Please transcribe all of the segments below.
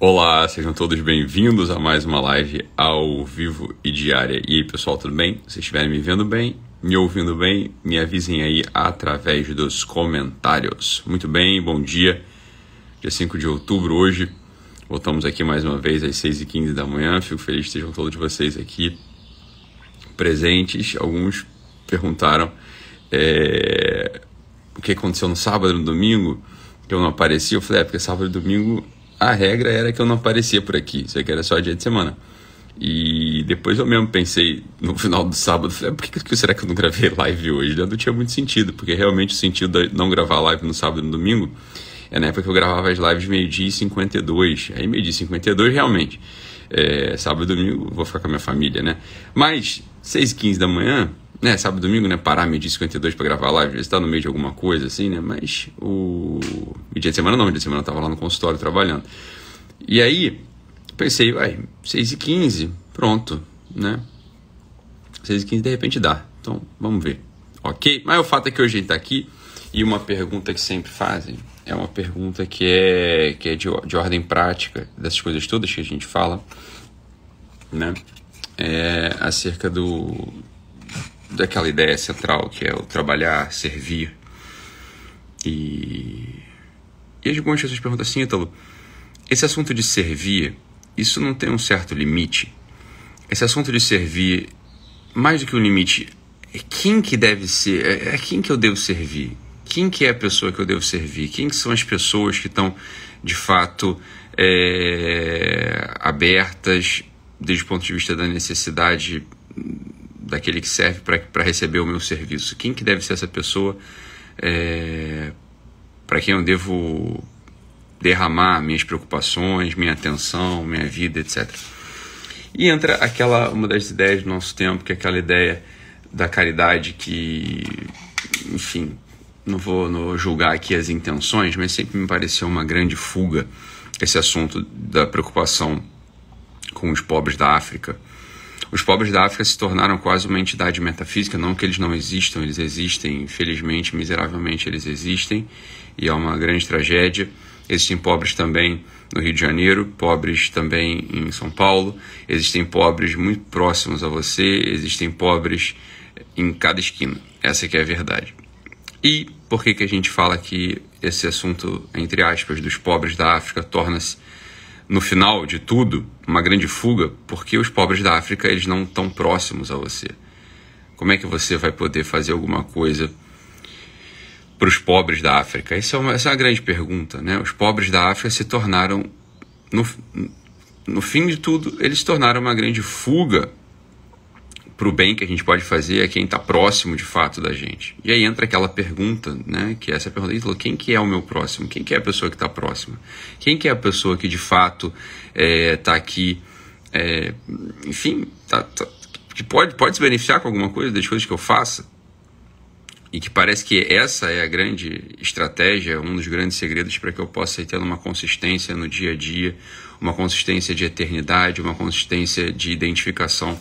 Olá, sejam todos bem-vindos a mais uma live ao vivo e diária. E aí, pessoal, tudo bem? Se estiverem me vendo bem, me ouvindo bem, me avisem aí através dos comentários. Muito bem, bom dia. Dia 5 de outubro, hoje. Voltamos aqui mais uma vez às 6h15 da manhã. Fico feliz que estejam todos vocês aqui presentes. Alguns perguntaram é, o que aconteceu no sábado e no domingo, que eu não apareci. Eu falei, é porque sábado e domingo a regra era que eu não aparecia por aqui, isso aqui era só dia de semana. E depois eu mesmo pensei no final do sábado, falei, ah, por que, que será que eu não gravei live hoje? Não tinha muito sentido, porque realmente o sentido de não gravar live no sábado e no domingo é na época que eu gravava as lives meio-dia e 52. Aí meio-dia e 52 realmente. É, sábado e domingo vou ficar com a minha família, né? Mas 6 e 15 da manhã, né, sábado e domingo, né, parar meio-dia 52 para gravar live, às vezes tá no meio de alguma coisa, assim, né, mas o... E dia de semana não, dia de semana eu tava lá no consultório trabalhando. E aí, pensei, vai, 6 e 15 pronto, né, 6 e 15 de repente dá, então vamos ver, ok? Mas o fato é que hoje gente tá aqui e uma pergunta que sempre fazem é uma pergunta que é, que é de, de ordem prática, dessas coisas todas que a gente fala, né, é acerca do daquela ideia central que é o trabalhar, servir. E, e algumas pessoas perguntam assim, Ítalo, esse assunto de servir, isso não tem um certo limite? Esse assunto de servir, mais do que um limite, é quem que deve ser, é, é quem que eu devo servir? Quem que é a pessoa que eu devo servir? Quem que são as pessoas que estão, de fato, é, abertas desde o ponto de vista da necessidade daquele que serve para receber o meu serviço. Quem que deve ser essa pessoa é, para quem eu devo derramar minhas preocupações, minha atenção, minha vida, etc. E entra aquela uma das ideias do nosso tempo, que é aquela ideia da caridade que, enfim, não vou, não julgar aqui as intenções, mas sempre me pareceu uma grande fuga esse assunto da preocupação com os pobres da África os pobres da África se tornaram quase uma entidade metafísica, não que eles não existam, eles existem, infelizmente, miseravelmente eles existem, e é uma grande tragédia. Existem pobres também no Rio de Janeiro, pobres também em São Paulo, existem pobres muito próximos a você, existem pobres em cada esquina. Essa que é a verdade. E por que, que a gente fala que esse assunto, entre aspas, dos pobres da África torna-se no final de tudo, uma grande fuga, porque os pobres da África eles não estão próximos a você. Como é que você vai poder fazer alguma coisa para os pobres da África? Essa é, uma, essa é uma grande pergunta. Né? Os pobres da África se tornaram, no, no fim de tudo, eles se tornaram uma grande fuga para o bem que a gente pode fazer a quem está próximo de fato da gente. E aí entra aquela pergunta, né, que é essa pergunta, quem que é o meu próximo? Quem que é a pessoa que está próxima? Quem que é a pessoa que de fato está é, tá aqui, é, enfim, tá, tá, que pode, pode se beneficiar com alguma coisa das coisas que eu faça? E que parece que essa é a grande estratégia, um dos grandes segredos para que eu possa ter uma consistência no dia a dia, uma consistência de eternidade, uma consistência de identificação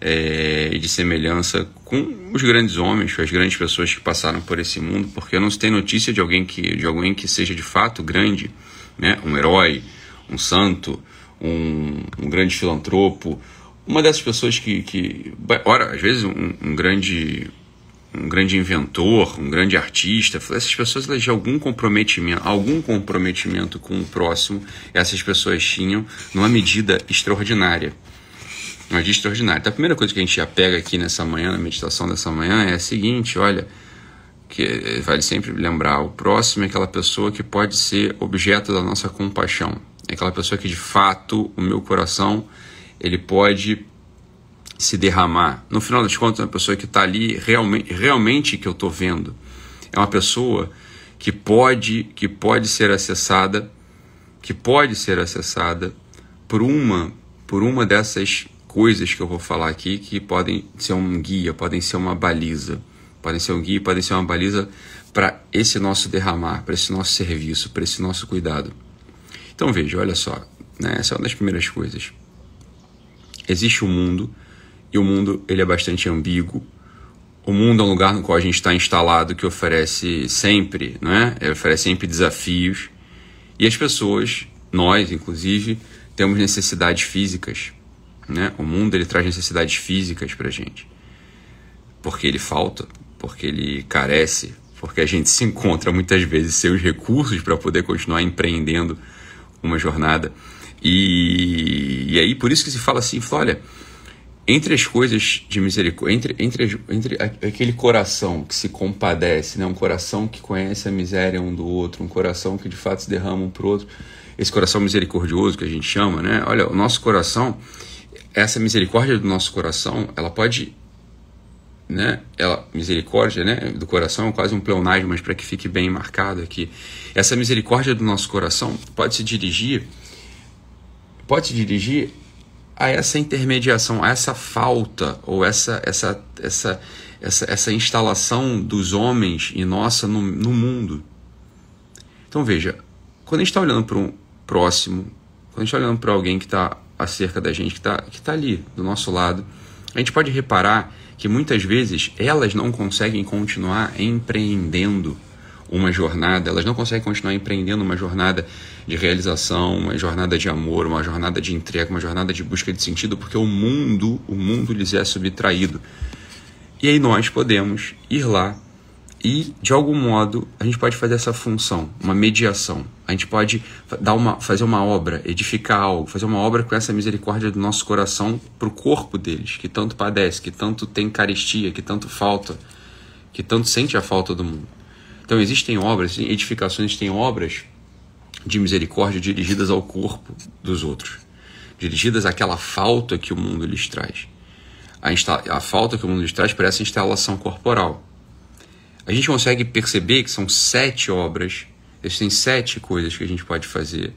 é, de semelhança com os grandes homens, com as grandes pessoas que passaram por esse mundo, porque não se tem notícia de alguém que, de alguém que seja de fato grande, né? um herói, um santo, um, um grande filantropo, uma dessas pessoas que, que ora, às vezes um, um grande um grande inventor, um grande artista, essas pessoas elas, de algum comprometimento, algum comprometimento com o próximo, essas pessoas tinham numa medida extraordinária um dia extraordinário. Então, a primeira coisa que a gente já pega aqui nessa manhã, na meditação dessa manhã, é a seguinte: olha, que vale sempre lembrar, o próximo é aquela pessoa que pode ser objeto da nossa compaixão. É aquela pessoa que de fato o meu coração ele pode se derramar. No final das contas, é uma pessoa que está ali realmente, realmente que eu estou vendo. É uma pessoa que pode, que pode ser acessada, que pode ser acessada por uma, por uma dessas coisas que eu vou falar aqui que podem ser um guia, podem ser uma baliza, podem ser um guia, podem ser uma baliza para esse nosso derramar, para esse nosso serviço, para esse nosso cuidado. Então veja, olha só, né? essa é uma das primeiras coisas. Existe o um mundo e o mundo ele é bastante ambíguo. O mundo é um lugar no qual a gente está instalado que oferece sempre, não é? Ele oferece sempre desafios e as pessoas nós, inclusive, temos necessidades físicas. Né? O mundo ele traz necessidades físicas para gente. Porque ele falta, porque ele carece, porque a gente se encontra muitas vezes sem os recursos para poder continuar empreendendo uma jornada. E, e aí por isso que se fala assim, olha, entre as coisas de misericórdia, entre, entre, entre aquele coração que se compadece, né? um coração que conhece a miséria um do outro, um coração que de fato se derrama um para outro, esse coração misericordioso que a gente chama, né? Olha, o nosso coração, essa misericórdia do nosso coração, ela pode, né? Ela, misericórdia, né? Do coração é quase um pleonasmo, mas para que fique bem marcado aqui, essa misericórdia do nosso coração pode se dirigir, pode se dirigir a essa intermediação, a essa falta ou essa essa essa essa, essa instalação dos homens e nossa no, no mundo. Então veja, quando a gente está olhando para um próximo, quando a gente está olhando para alguém que está acerca da gente, que está que tá ali do nosso lado, a gente pode reparar que muitas vezes elas não conseguem continuar empreendendo uma jornada, elas não conseguem continuar empreendendo uma jornada de realização, uma jornada de amor, uma jornada de entrega, uma jornada de busca de sentido, porque o mundo, o mundo lhes é subtraído. E aí nós podemos ir lá e de algum modo a gente pode fazer essa função, uma mediação. A gente pode dar uma, fazer uma obra, edificar algo, fazer uma obra com essa misericórdia do nosso coração para o corpo deles, que tanto padece, que tanto tem carestia, que tanto falta, que tanto sente a falta do mundo. Então existem obras, edificações têm obras de misericórdia dirigidas ao corpo dos outros, dirigidas àquela falta que o mundo lhes traz. A, a falta que o mundo lhes traz para essa instalação corporal. A gente consegue perceber que são sete obras, existem sete coisas que a gente pode fazer,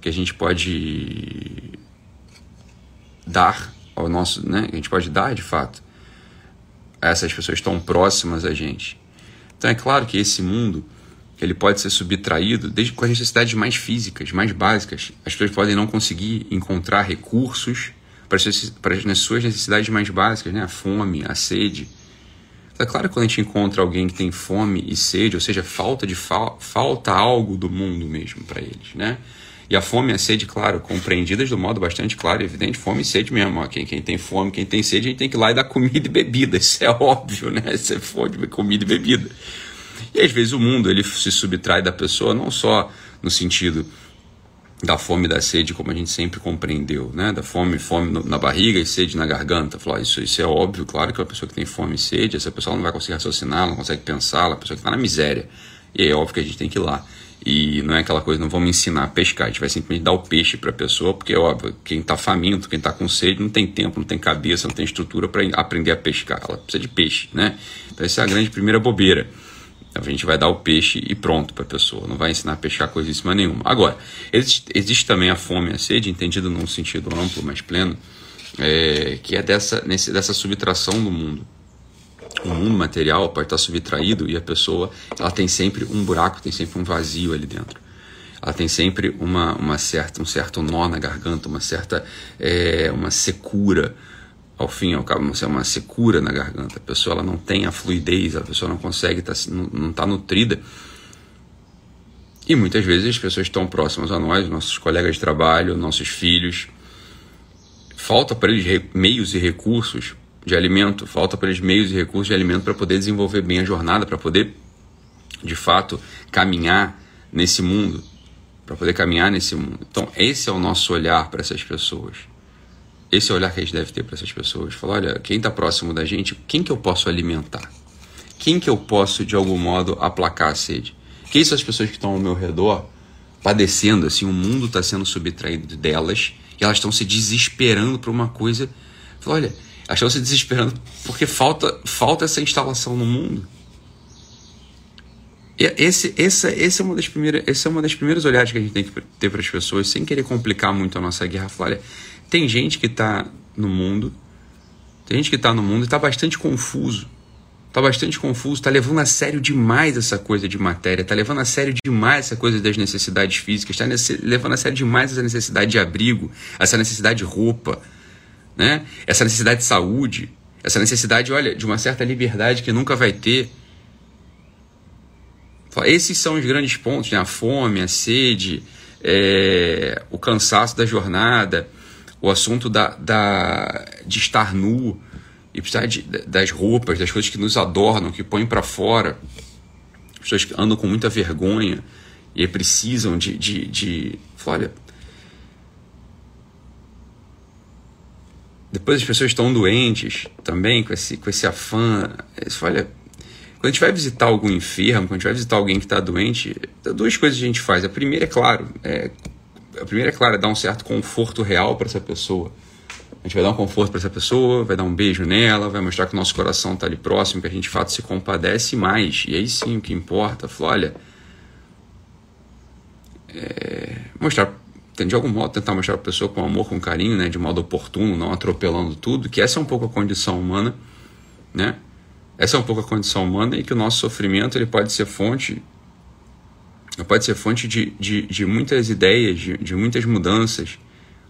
que a gente pode dar ao nosso, né? A gente pode dar de fato a essas pessoas tão próximas a gente então é claro que esse mundo ele pode ser subtraído desde com as necessidades mais físicas, mais básicas. As pessoas podem não conseguir encontrar recursos para as, suas necessidades mais básicas, né? a fome, a sede. É claro que quando a gente encontra alguém que tem fome e sede, ou seja, falta de fa falta algo do mundo mesmo para eles, né? E a fome e a sede, claro, compreendidas do modo bastante claro e evidente, fome e sede mesmo. Ó. Quem, quem tem fome, quem tem sede, a gente tem que ir lá e dar comida e bebida. Isso é óbvio, né? Isso é fome, comida e bebida. E às vezes o mundo ele se subtrai da pessoa não só no sentido da fome e da sede, como a gente sempre compreendeu, né? Da fome, fome na barriga e sede na garganta. Falar isso, isso é óbvio, claro que uma pessoa que tem fome e sede, essa pessoa não vai conseguir raciocinar, não consegue pensar, ela é uma pessoa que está na miséria. E é óbvio que a gente tem que ir lá. E não é aquela coisa, não vamos ensinar a pescar, a gente vai simplesmente dar o peixe para a pessoa, porque óbvio, quem está faminto, quem está com sede, não tem tempo, não tem cabeça, não tem estrutura para aprender a pescar. Ela precisa de peixe, né? Então essa é a grande primeira bobeira. A gente vai dar o peixe e pronto para a pessoa, não vai ensinar a pescar coisíssima nenhuma. Agora, existe, existe também a fome e a sede, entendido num sentido amplo, mais pleno, é, que é dessa, nesse, dessa subtração do mundo o mundo material pode estar subtraído e a pessoa ela tem sempre um buraco, tem sempre um vazio ali dentro. Ela tem sempre uma, uma certa, um certo nó na garganta, uma certa é, uma secura ao fim ao cabo, uma secura na garganta. A pessoa ela não tem a fluidez, a pessoa não consegue, tá, não está nutrida. E muitas vezes as pessoas estão próximas a nós, nossos colegas de trabalho, nossos filhos, falta para eles meios e recursos de alimento, falta para eles meios e recursos de alimento para poder desenvolver bem a jornada, para poder, de fato, caminhar nesse mundo, para poder caminhar nesse mundo. Então, esse é o nosso olhar para essas pessoas. Esse é o olhar que a gente deve ter para essas pessoas. Falar, olha, quem está próximo da gente, quem que eu posso alimentar? Quem que eu posso, de algum modo, aplacar a sede? Quem são as pessoas que estão ao meu redor, padecendo, assim, o mundo está sendo subtraído delas, e elas estão se desesperando por uma coisa. Fala, olha, Achou se desesperando porque falta, falta essa instalação no mundo. E esse, esse, esse, é uma das primeiras, esse é uma das primeiros olhares que a gente tem que ter para as pessoas, sem querer complicar muito a nossa guerra. Falar, olha, tem gente que está no mundo, tem gente que está no mundo e está bastante confuso. Está bastante confuso, está levando a sério demais essa coisa de matéria, está levando a sério demais essa coisa das necessidades físicas, está levando a sério demais essa necessidade de abrigo, essa necessidade de roupa, né? Essa necessidade de saúde, essa necessidade, olha, de uma certa liberdade que nunca vai ter. Esses são os grandes pontos, né? A fome, a sede, é, o cansaço da jornada, o assunto da, da, de estar nu e precisar de, das roupas, das coisas que nos adornam, que põem para fora. As pessoas que andam com muita vergonha e precisam de. de, de olha. Depois as pessoas estão doentes também, com esse, com esse afã. Olha, quando a gente vai visitar algum enfermo, quando a gente vai visitar alguém que está doente, duas coisas a gente faz. A primeira, é claro, é, a primeira, é claro, é dar um certo conforto real para essa pessoa. A gente vai dar um conforto para essa pessoa, vai dar um beijo nela, vai mostrar que o nosso coração está ali próximo, que a gente de fato se compadece mais. E aí sim o que importa, falar, olha, é, mostrar, de algum modo, tentar mostrar para a pessoa com amor, com carinho, né, de modo oportuno, não atropelando tudo, que essa é um pouco a condição humana, né? Essa é um pouco a condição humana e que o nosso sofrimento ele pode ser fonte pode ser fonte de, de, de muitas ideias, de, de muitas mudanças,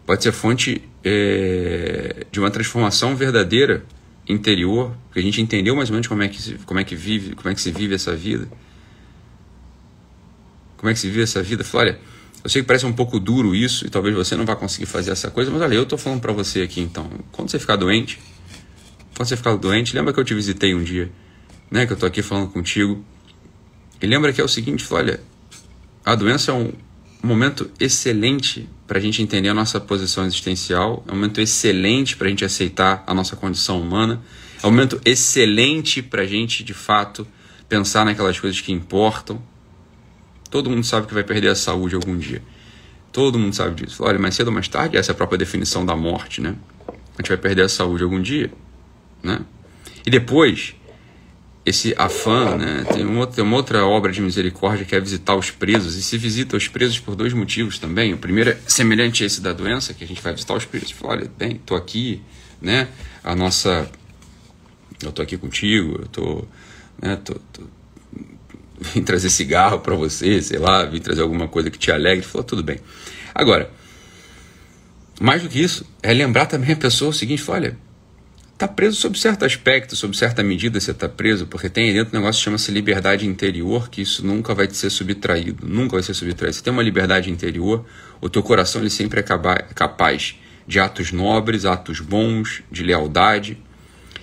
pode ser fonte é, de uma transformação verdadeira interior, porque a gente entendeu mais ou menos como é que, como é que vive, como é que se vive essa vida. Como é que se vive essa vida? Olha, eu sei que parece um pouco duro isso e talvez você não vá conseguir fazer essa coisa, mas olha, eu estou falando para você aqui então. Quando você ficar doente, quando você ficar doente, lembra que eu te visitei um dia, né? Que eu estou aqui falando contigo. E lembra que é o seguinte, olha, a doença é um momento excelente para a gente entender a nossa posição existencial, é um momento excelente para a gente aceitar a nossa condição humana, é um momento excelente para a gente, de fato, pensar naquelas coisas que importam. Todo mundo sabe que vai perder a saúde algum dia. Todo mundo sabe disso. Olha, mais cedo ou mais tarde, essa é a própria definição da morte, né? A gente vai perder a saúde algum dia, né? E depois, esse afã, né? Tem, uma, tem uma outra obra de misericórdia que é visitar os presos, e se visita os presos por dois motivos também. O primeiro é semelhante a esse da doença, que a gente vai visitar os presos. Fala, olha, bem, estou aqui, né? A nossa. Eu estou aqui contigo, eu estou. Né, tô, tô, vim trazer cigarro para você, sei lá, vim trazer alguma coisa que te alegre. Falou, tudo bem. Agora, mais do que isso, é lembrar também a pessoa o seguinte: olha está preso sob certo aspecto, sob certa medida você está preso, porque tem aí dentro um negócio que chama-se liberdade interior, que isso nunca vai te ser subtraído, nunca vai ser subtraído. Você tem uma liberdade interior, o teu coração ele sempre é capaz de atos nobres, atos bons, de lealdade.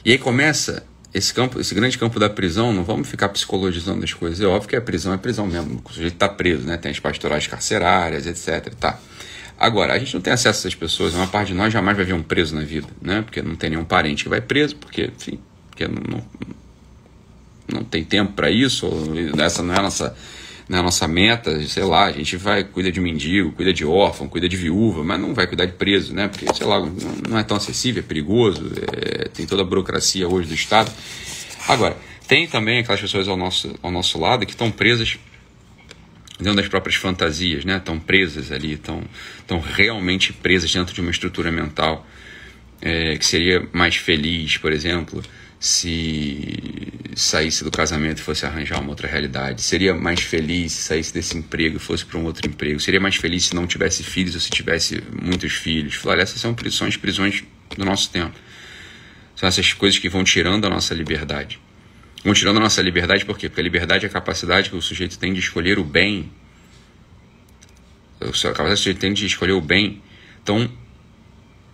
E aí começa esse campo, esse grande campo da prisão, não vamos ficar psicologizando as coisas. É óbvio que a prisão é prisão mesmo, o sujeito está preso, né? Tem as pastorais carcerárias, etc. Tá. Agora, a gente não tem acesso a essas pessoas, uma parte de nós jamais vai ver um preso na vida, né? Porque não tem nenhum parente que vai preso, porque, enfim, porque não, não, não tem tempo para isso, essa não é a nossa, não é a nossa meta, sei lá, a gente vai, cuida de mendigo, cuida de órfão, cuida de viúva, mas não vai cuidar de preso, né? Porque, sei lá, não é tão acessível, é perigoso, é, tem toda a burocracia hoje do Estado. Agora, tem também aquelas pessoas ao nosso, ao nosso lado que estão presas dentro das próprias fantasias, né? Estão presas ali, estão, estão realmente presas dentro de uma estrutura mental é, que seria mais feliz, por exemplo, se saísse do casamento e fosse arranjar uma outra realidade. Seria mais feliz se saísse desse emprego e fosse para um outro emprego. Seria mais feliz se não tivesse filhos ou se tivesse muitos filhos. Falar, essas são prisões, prisões do nosso tempo. São essas coisas que vão tirando a nossa liberdade. Vão tirando a nossa liberdade por quê? Porque a liberdade é a capacidade que o sujeito tem de escolher o bem. A capacidade que o sujeito tem de escolher o bem. Então,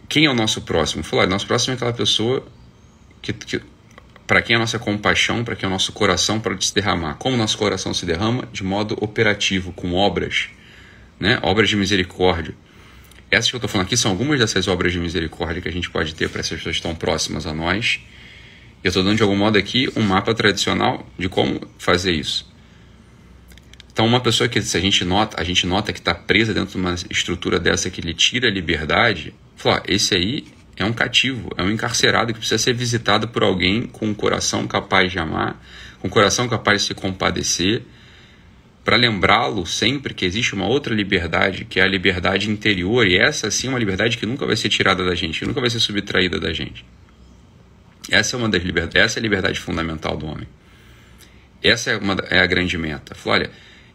quem é o nosso próximo? Falar, nosso próximo é aquela pessoa que, que para quem a nossa compaixão, para quem o nosso coração pode se derramar. Como o nosso coração se derrama? De modo operativo, com obras, né? obras de misericórdia. Essas que eu estou falando aqui são algumas dessas obras de misericórdia que a gente pode ter para essas pessoas estão próximas a nós eu estou dando de algum modo aqui um mapa tradicional de como fazer isso. Então, uma pessoa que se a gente nota, a gente nota que está presa dentro de uma estrutura dessa que lhe tira a liberdade, fala, esse aí é um cativo, é um encarcerado que precisa ser visitado por alguém com um coração capaz de amar, com um coração capaz de se compadecer, para lembrá-lo sempre que existe uma outra liberdade, que é a liberdade interior, e essa sim é uma liberdade que nunca vai ser tirada da gente, nunca vai ser subtraída da gente. Essa é uma das liberdades, essa é a liberdade fundamental do homem. Essa é, uma, é a grande meta. Falou, olha,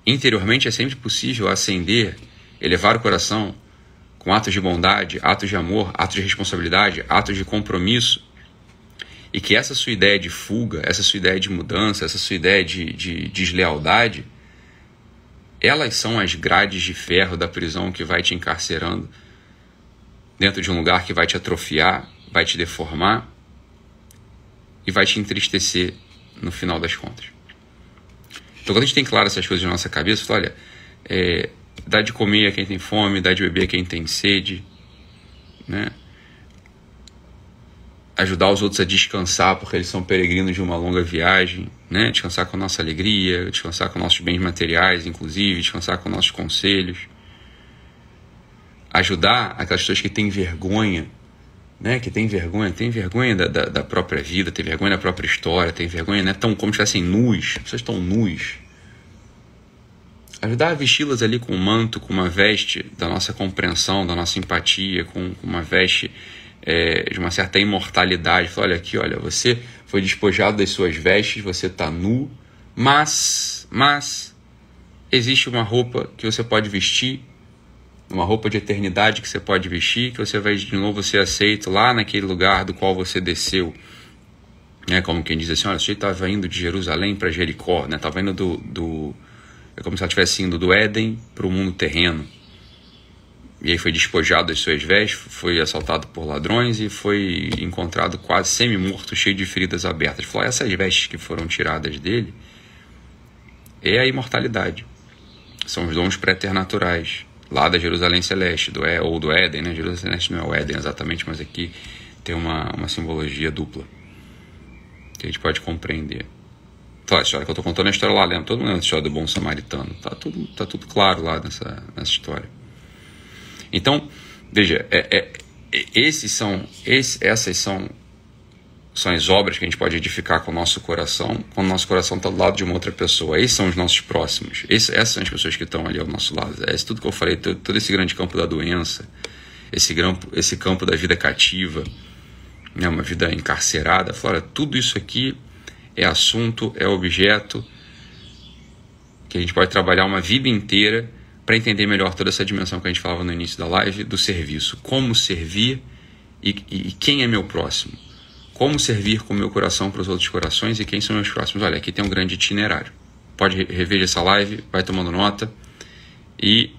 interiormente é sempre possível ascender, elevar o coração com atos de bondade, atos de amor, atos de responsabilidade, atos de compromisso. E que essa sua ideia de fuga, essa sua ideia de mudança, essa sua ideia de, de deslealdade, elas são as grades de ferro da prisão que vai te encarcerando dentro de um lugar que vai te atrofiar, vai te deformar e vai te entristecer no final das contas. Então, quando a gente tem claro essas coisas na nossa cabeça, olha, é, dá de comer a quem tem fome, dá de beber a quem tem sede, né? ajudar os outros a descansar, porque eles são peregrinos de uma longa viagem, né? Descansar com a nossa alegria, descansar com nossos bens materiais, inclusive, descansar com nossos conselhos. Ajudar aquelas pessoas que têm vergonha, né? Que têm vergonha, têm vergonha da, da, da própria vida, têm vergonha da própria história, têm vergonha, né? Tão como se estivessem nus, as pessoas estão nus. Ajudar a vesti-las ali com um manto, com uma veste da nossa compreensão, da nossa empatia, com uma veste é, de uma certa imortalidade. Olha aqui, olha, você foi despojado das suas vestes, você está nu, mas, mas existe uma roupa que você pode vestir, uma roupa de eternidade que você pode vestir, que você vai de novo ser aceito lá naquele lugar do qual você desceu. Né, como quem diz assim, olha, você estava indo de Jerusalém para Jericó, né? Estava indo do, do, é como se ela estivesse indo do Éden para o mundo terreno. E aí foi despojado das suas vestes, foi assaltado por ladrões e foi encontrado quase semi-morto, cheio de feridas abertas. Falou, essas vestes que foram tiradas dele é a imortalidade. São os dons preternaturais, lá da Jerusalém Celeste, do é, ou do Éden, né? Jerusalém Celeste não é o Éden exatamente, mas aqui tem uma, uma simbologia dupla que a gente pode compreender. Então, a história que eu estou contando é a história lá, lembra? Todo mundo lembra a história do bom samaritano. Tá tudo, tá tudo claro lá nessa, nessa história. Então, veja, é, é, é, esses são, esse, essas são, são as obras que a gente pode edificar com o nosso coração, quando o nosso coração está do lado de uma outra pessoa. Esses são os nossos próximos. Esse, essas são as pessoas que estão ali ao nosso lado. É isso tudo que eu falei, todo, esse grande campo da doença, esse, campo, esse campo da vida cativa, né, uma vida encarcerada. Fora, tudo isso aqui é assunto, é objeto que a gente pode trabalhar uma vida inteira para entender melhor toda essa dimensão que a gente falava no início da live do serviço. Como servir e, e, e quem é meu próximo. Como servir com o meu coração para os outros corações e quem são meus próximos. Olha, aqui tem um grande itinerário. Pode rever essa live, vai tomando nota e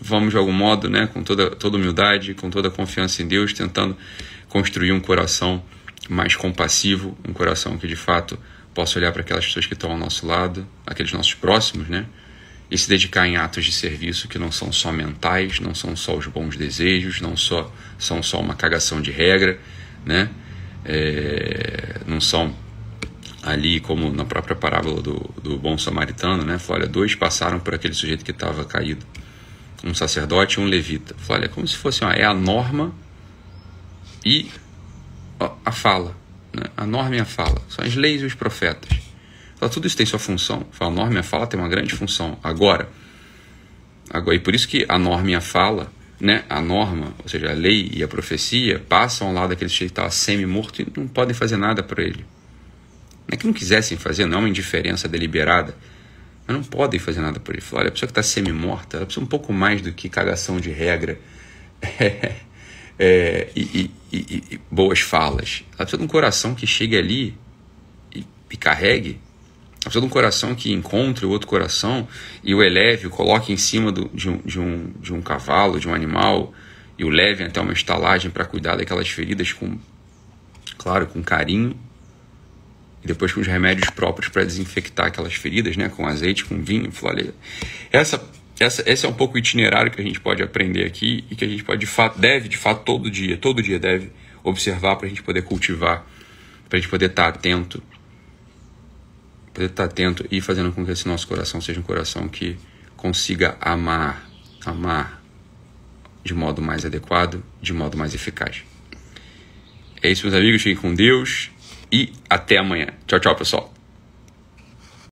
vamos de algum modo, né, com toda, toda humildade, com toda confiança em Deus, tentando construir um coração mais compassivo, um coração que de fato possa olhar para aquelas pessoas que estão ao nosso lado, aqueles nossos próximos, né? e se dedicar em atos de serviço que não são só mentais, não são só os bons desejos, não só, são só uma cagação de regra, né? É, não são ali como na própria parábola do, do bom samaritano, né? Falou, olha, dois passaram por aquele sujeito que estava caído, um sacerdote e um levita. Falou, olha, é como se fosse, ó, é a norma e a fala, né? a norma e a fala, são as leis e os profetas. Fala, tudo isso tem sua função. Fala, a norma e a fala tem uma grande função. Agora, agora, e por isso que a norma e a fala, né, a norma, ou seja, a lei e a profecia, passam lá daquele sujeito que estava semi-morto e não podem fazer nada para ele. Não é que não quisessem fazer, não é uma indiferença deliberada, mas não podem fazer nada por ele. Fala, olha, a pessoa que está semi-morta, ela precisa um pouco mais do que cagação de regra é, é, e, e, e, e, boas falas. Ela precisa de um coração que chegue ali e carregue precisa de um coração que encontre o outro coração e o eleve, o coloque em cima do, de, um, de, um, de um cavalo, de um animal, e o leve até uma estalagem para cuidar daquelas feridas com, claro, com carinho, e depois com os remédios próprios para desinfectar aquelas feridas, né, com azeite, com vinho, falei. Essa, essa, esse é um pouco o itinerário que a gente pode aprender aqui e que a gente pode, de fato, deve, de fato, todo dia, todo dia deve observar para a gente poder cultivar, para a gente poder estar atento poder estar atento e fazendo com que esse nosso coração seja um coração que consiga amar, amar de modo mais adequado, de modo mais eficaz. É isso, meus amigos. Fiquem com Deus e até amanhã. Tchau, tchau, pessoal.